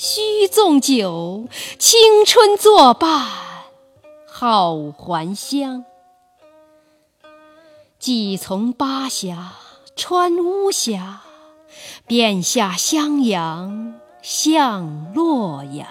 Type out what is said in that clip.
须纵酒，青春作伴好还乡。既从巴峡穿巫峡，便下襄阳向洛阳。